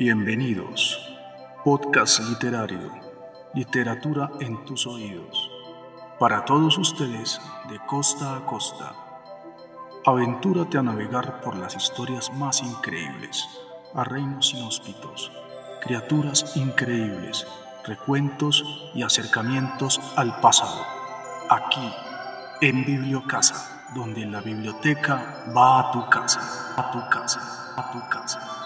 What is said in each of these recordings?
Bienvenidos. Podcast literario. Literatura en tus oídos. Para todos ustedes, de costa a costa. Aventúrate a navegar por las historias más increíbles, a reinos inhóspitos, criaturas increíbles, recuentos y acercamientos al pasado. Aquí, en Bibliocasa, donde la biblioteca va a tu casa, a tu casa, a tu casa.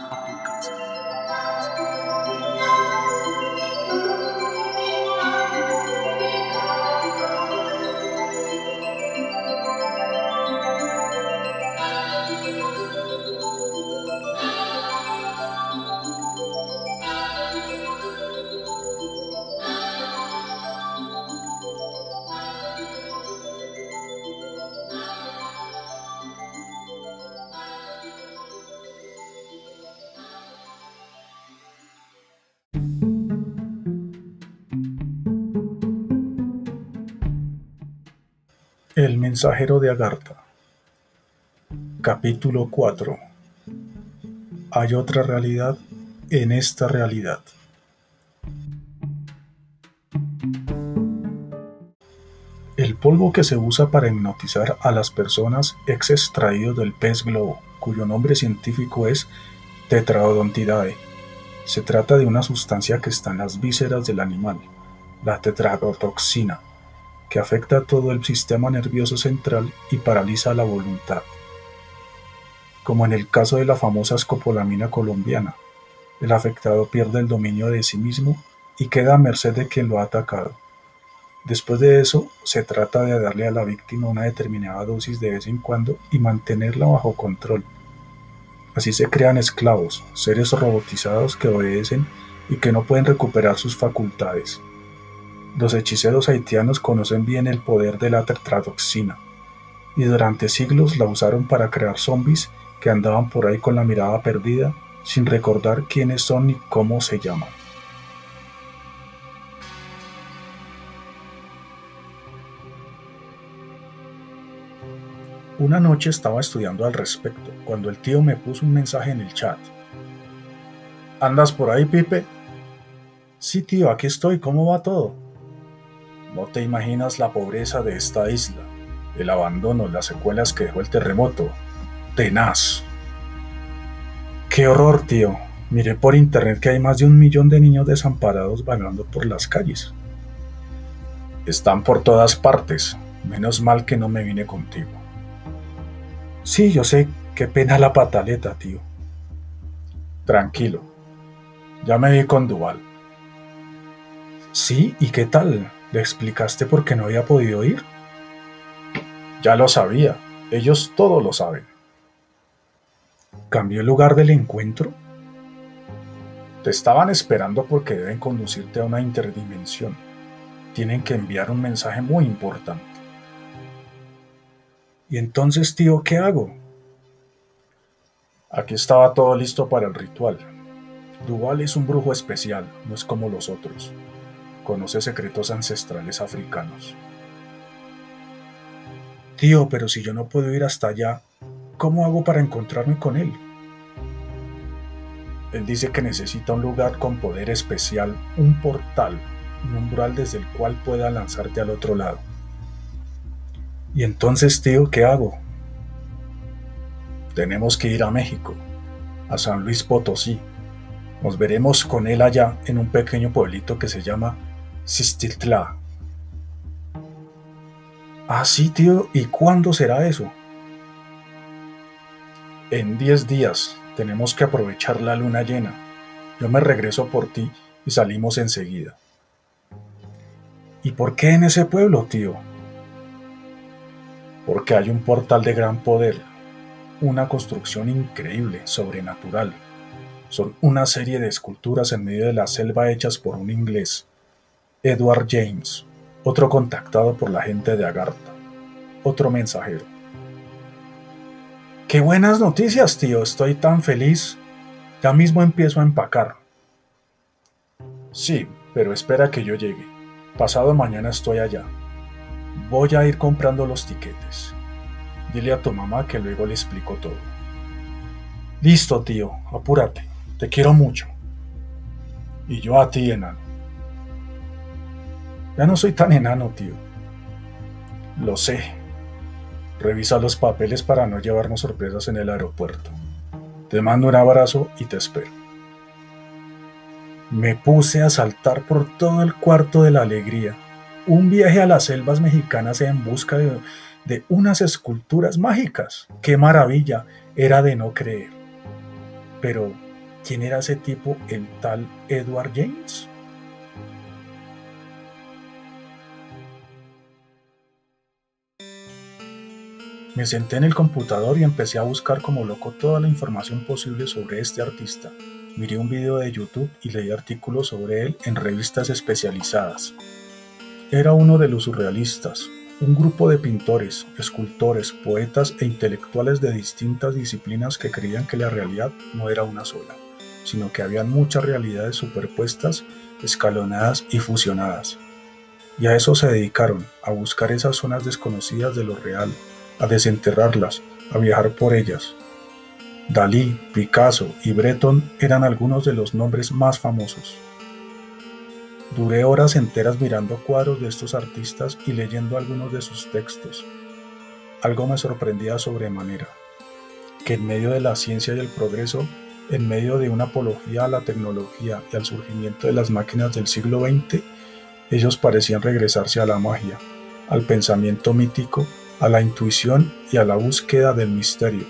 El mensajero de Agartha Capítulo 4 Hay otra realidad en esta realidad. El polvo que se usa para hipnotizar a las personas es extraído del pez globo, cuyo nombre científico es Tetraodontidae. Se trata de una sustancia que está en las vísceras del animal, la tetradotoxina que afecta a todo el sistema nervioso central y paraliza la voluntad. Como en el caso de la famosa escopolamina colombiana, el afectado pierde el dominio de sí mismo y queda a merced de quien lo ha atacado. Después de eso, se trata de darle a la víctima una determinada dosis de vez en cuando y mantenerla bajo control. Así se crean esclavos, seres robotizados que obedecen y que no pueden recuperar sus facultades. Los hechiceros haitianos conocen bien el poder de la tetradoxina, y durante siglos la usaron para crear zombies que andaban por ahí con la mirada perdida, sin recordar quiénes son ni cómo se llaman. Una noche estaba estudiando al respecto, cuando el tío me puso un mensaje en el chat. ¿Andas por ahí, Pipe? Sí, tío, aquí estoy, ¿cómo va todo? No te imaginas la pobreza de esta isla, el abandono, las secuelas que dejó el terremoto. Tenaz. Qué horror, tío. Miré por internet que hay más de un millón de niños desamparados vagando por las calles. Están por todas partes. Menos mal que no me vine contigo. Sí, yo sé. Qué pena la pataleta, tío. Tranquilo. Ya me vi con Duval. Sí, ¿y qué tal? ¿Le explicaste por qué no había podido ir? Ya lo sabía, ellos todo lo saben. ¿Cambió el lugar del encuentro? Te estaban esperando porque deben conducirte a una interdimensión. Tienen que enviar un mensaje muy importante. ¿Y entonces, tío, qué hago? Aquí estaba todo listo para el ritual. Duval es un brujo especial, no es como los otros conoce secretos ancestrales africanos. Tío, pero si yo no puedo ir hasta allá, ¿cómo hago para encontrarme con él? Él dice que necesita un lugar con poder especial, un portal, un umbral desde el cual pueda lanzarte al otro lado. Y entonces, tío, ¿qué hago? Tenemos que ir a México, a San Luis Potosí. Nos veremos con él allá en un pequeño pueblito que se llama Sistitla. Ah, sí, tío, ¿y cuándo será eso? En diez días tenemos que aprovechar la luna llena. Yo me regreso por ti y salimos enseguida. ¿Y por qué en ese pueblo, tío? Porque hay un portal de gran poder, una construcción increíble, sobrenatural. Son una serie de esculturas en medio de la selva hechas por un inglés Edward James, otro contactado por la gente de Agartha, otro mensajero. ¡Qué buenas noticias, tío! Estoy tan feliz. Ya mismo empiezo a empacar. Sí, pero espera que yo llegue. Pasado mañana estoy allá. Voy a ir comprando los tiquetes. Dile a tu mamá que luego le explico todo. Listo, tío, apúrate. Te quiero mucho. Y yo a ti, enano. Ya no soy tan enano, tío. Lo sé. Revisa los papeles para no llevarnos sorpresas en el aeropuerto. Te mando un abrazo y te espero. Me puse a saltar por todo el cuarto de la alegría. Un viaje a las selvas mexicanas en busca de, unas esculturas mágicas. ¡Qué maravilla! Era de no creer. Pero, ¿quién era ese tipo, el tal Edward James? Me senté en el computador y empecé a buscar como loco toda la información posible sobre este artista. Miré un video de YouTube y leí artículos sobre él en revistas especializadas. Era uno de los surrealistas, un grupo de pintores, escultores, poetas e intelectuales de distintas disciplinas que creían que la realidad no era una sola, sino que habían muchas realidades superpuestas, escalonadas y fusionadas. Y a eso se dedicaron, a buscar esas zonas desconocidas de lo real, a desenterrarlas, a viajar por ellas. Dalí, Picasso y Breton eran algunos de los nombres más famosos. Duré horas enteras mirando cuadros de estos artistas y leyendo algunos de sus textos. Algo me sorprendía sobremanera, que en medio de la ciencia y el progreso, en medio de una apología a la tecnología y al surgimiento de las máquinas del siglo XX, ellos parecían regresarse a la magia, al pensamiento mítico a la intuición y a la búsqueda del misterio.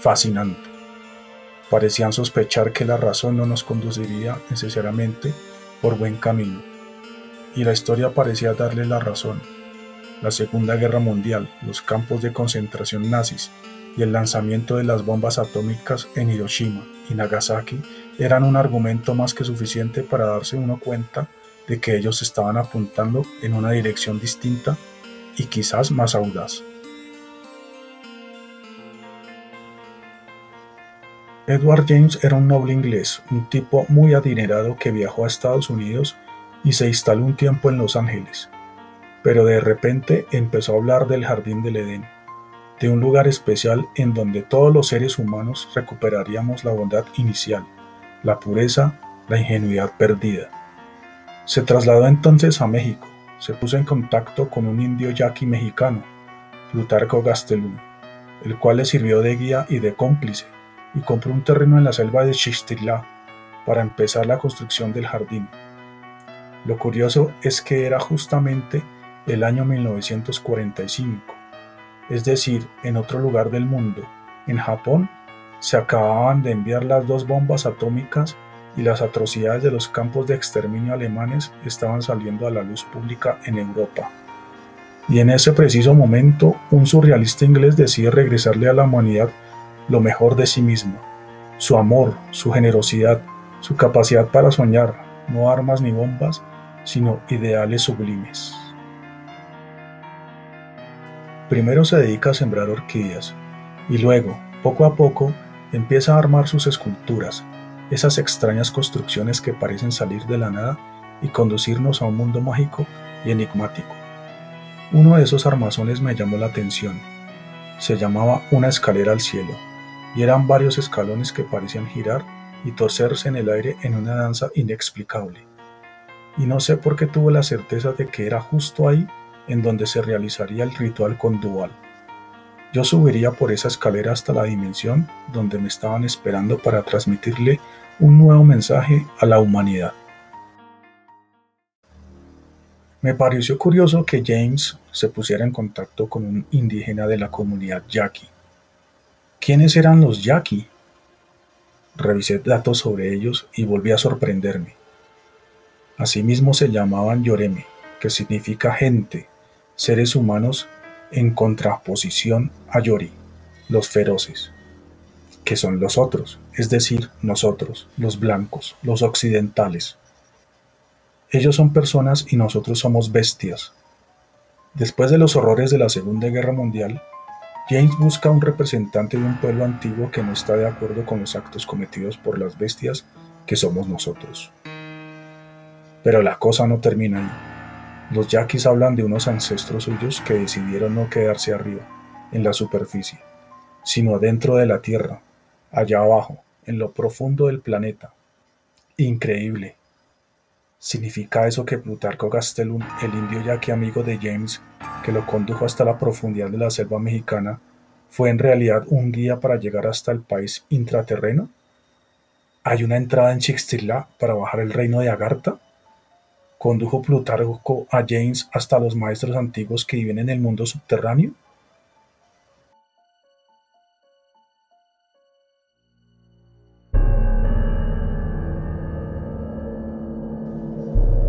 Fascinante. Parecían sospechar que la razón no nos conduciría necesariamente por buen camino. Y la historia parecía darle la razón. La Segunda Guerra Mundial, los campos de concentración nazis y el lanzamiento de las bombas atómicas en Hiroshima y Nagasaki eran un argumento más que suficiente para darse uno cuenta de que ellos estaban apuntando en una dirección distinta y quizás más audaz. Edward James era un noble inglés, un tipo muy adinerado que viajó a Estados Unidos y se instaló un tiempo en Los Ángeles. Pero de repente empezó a hablar del jardín del Edén, de un lugar especial en donde todos los seres humanos recuperaríamos la bondad inicial, la pureza, la ingenuidad perdida. Se trasladó entonces a México, se puso en contacto con un indio yaqui mexicano, Plutarco Gastelum, el cual le sirvió de guía y de cómplice, y compró un terreno en la selva de Xixtilá para empezar la construcción del jardín. Lo curioso es que era justamente el año 1945, es decir, en otro lugar del mundo, en Japón, se acababan de enviar las dos bombas atómicas y las atrocidades de los campos de exterminio alemanes estaban saliendo a la luz pública en Europa. Y en ese preciso momento, un surrealista inglés decide regresarle a la humanidad lo mejor de sí mismo, su amor, su generosidad, su capacidad para soñar, no armas ni bombas, sino ideales sublimes. Primero se dedica a sembrar orquídeas y luego, poco a poco, empieza a armar sus esculturas, esas extrañas construcciones que parecen salir de la nada y conducirnos a un mundo mágico y enigmático. Uno de esos armazones me llamó la atención. Se llamaba una escalera al cielo, y eran varios escalones que parecían girar y torcerse en el aire en una danza inexplicable. Y no sé por qué tuve la certeza de que era justo ahí en donde se realizaría el ritual con Dual. Yo subiría por esa escalera hasta la dimensión donde me estaban esperando para transmitirle un nuevo mensaje a la humanidad. Me pareció curioso que James se pusiera en contacto con un indígena de la comunidad yaqui. ¿Quiénes eran los yaqui? Revisé datos sobre ellos y volví a sorprenderme. Asimismo se llamaban Yoreme, que significa gente, seres humanos en contraposición a Yori, los feroces, que son los otros, es decir, nosotros, los blancos, los occidentales. Ellos son personas y nosotros somos bestias. Después de los horrores de la Segunda Guerra Mundial, James busca un representante de un pueblo antiguo que no está de acuerdo con los actos cometidos por las bestias que somos nosotros. Pero la cosa no termina ahí. Los yaquis hablan de unos ancestros suyos que decidieron no quedarse arriba, en la superficie, sino dentro de la Tierra, allá abajo, en lo profundo del planeta. Increíble, ¿Significa eso que Plutarco Gastelum, el indio ya que amigo de James, que lo condujo hasta la profundidad de la selva mexicana, fue en realidad un guía para llegar hasta el país intraterreno? ¿Hay una entrada en Chixtilá para bajar el reino de Agartha? ¿Condujo Plutarco a James hasta los maestros antiguos que viven en el mundo subterráneo?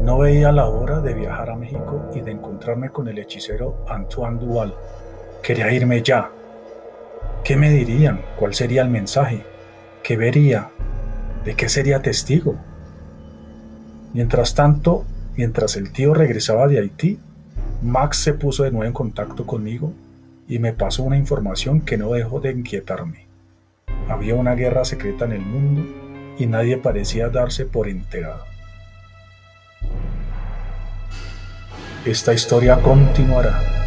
No veía la hora de viajar a México y de encontrarme con el hechicero Antoine Duval. Quería irme ya. ¿Qué me dirían? ¿Cuál sería el mensaje? ¿Qué vería? ¿De qué sería testigo? Mientras tanto, mientras el tío regresaba de Haití, Max se puso de nuevo en contacto conmigo y me pasó una información que no dejó de inquietarme. Había una guerra secreta en el mundo y nadie parecía darse por enterado. Esta historia continuará.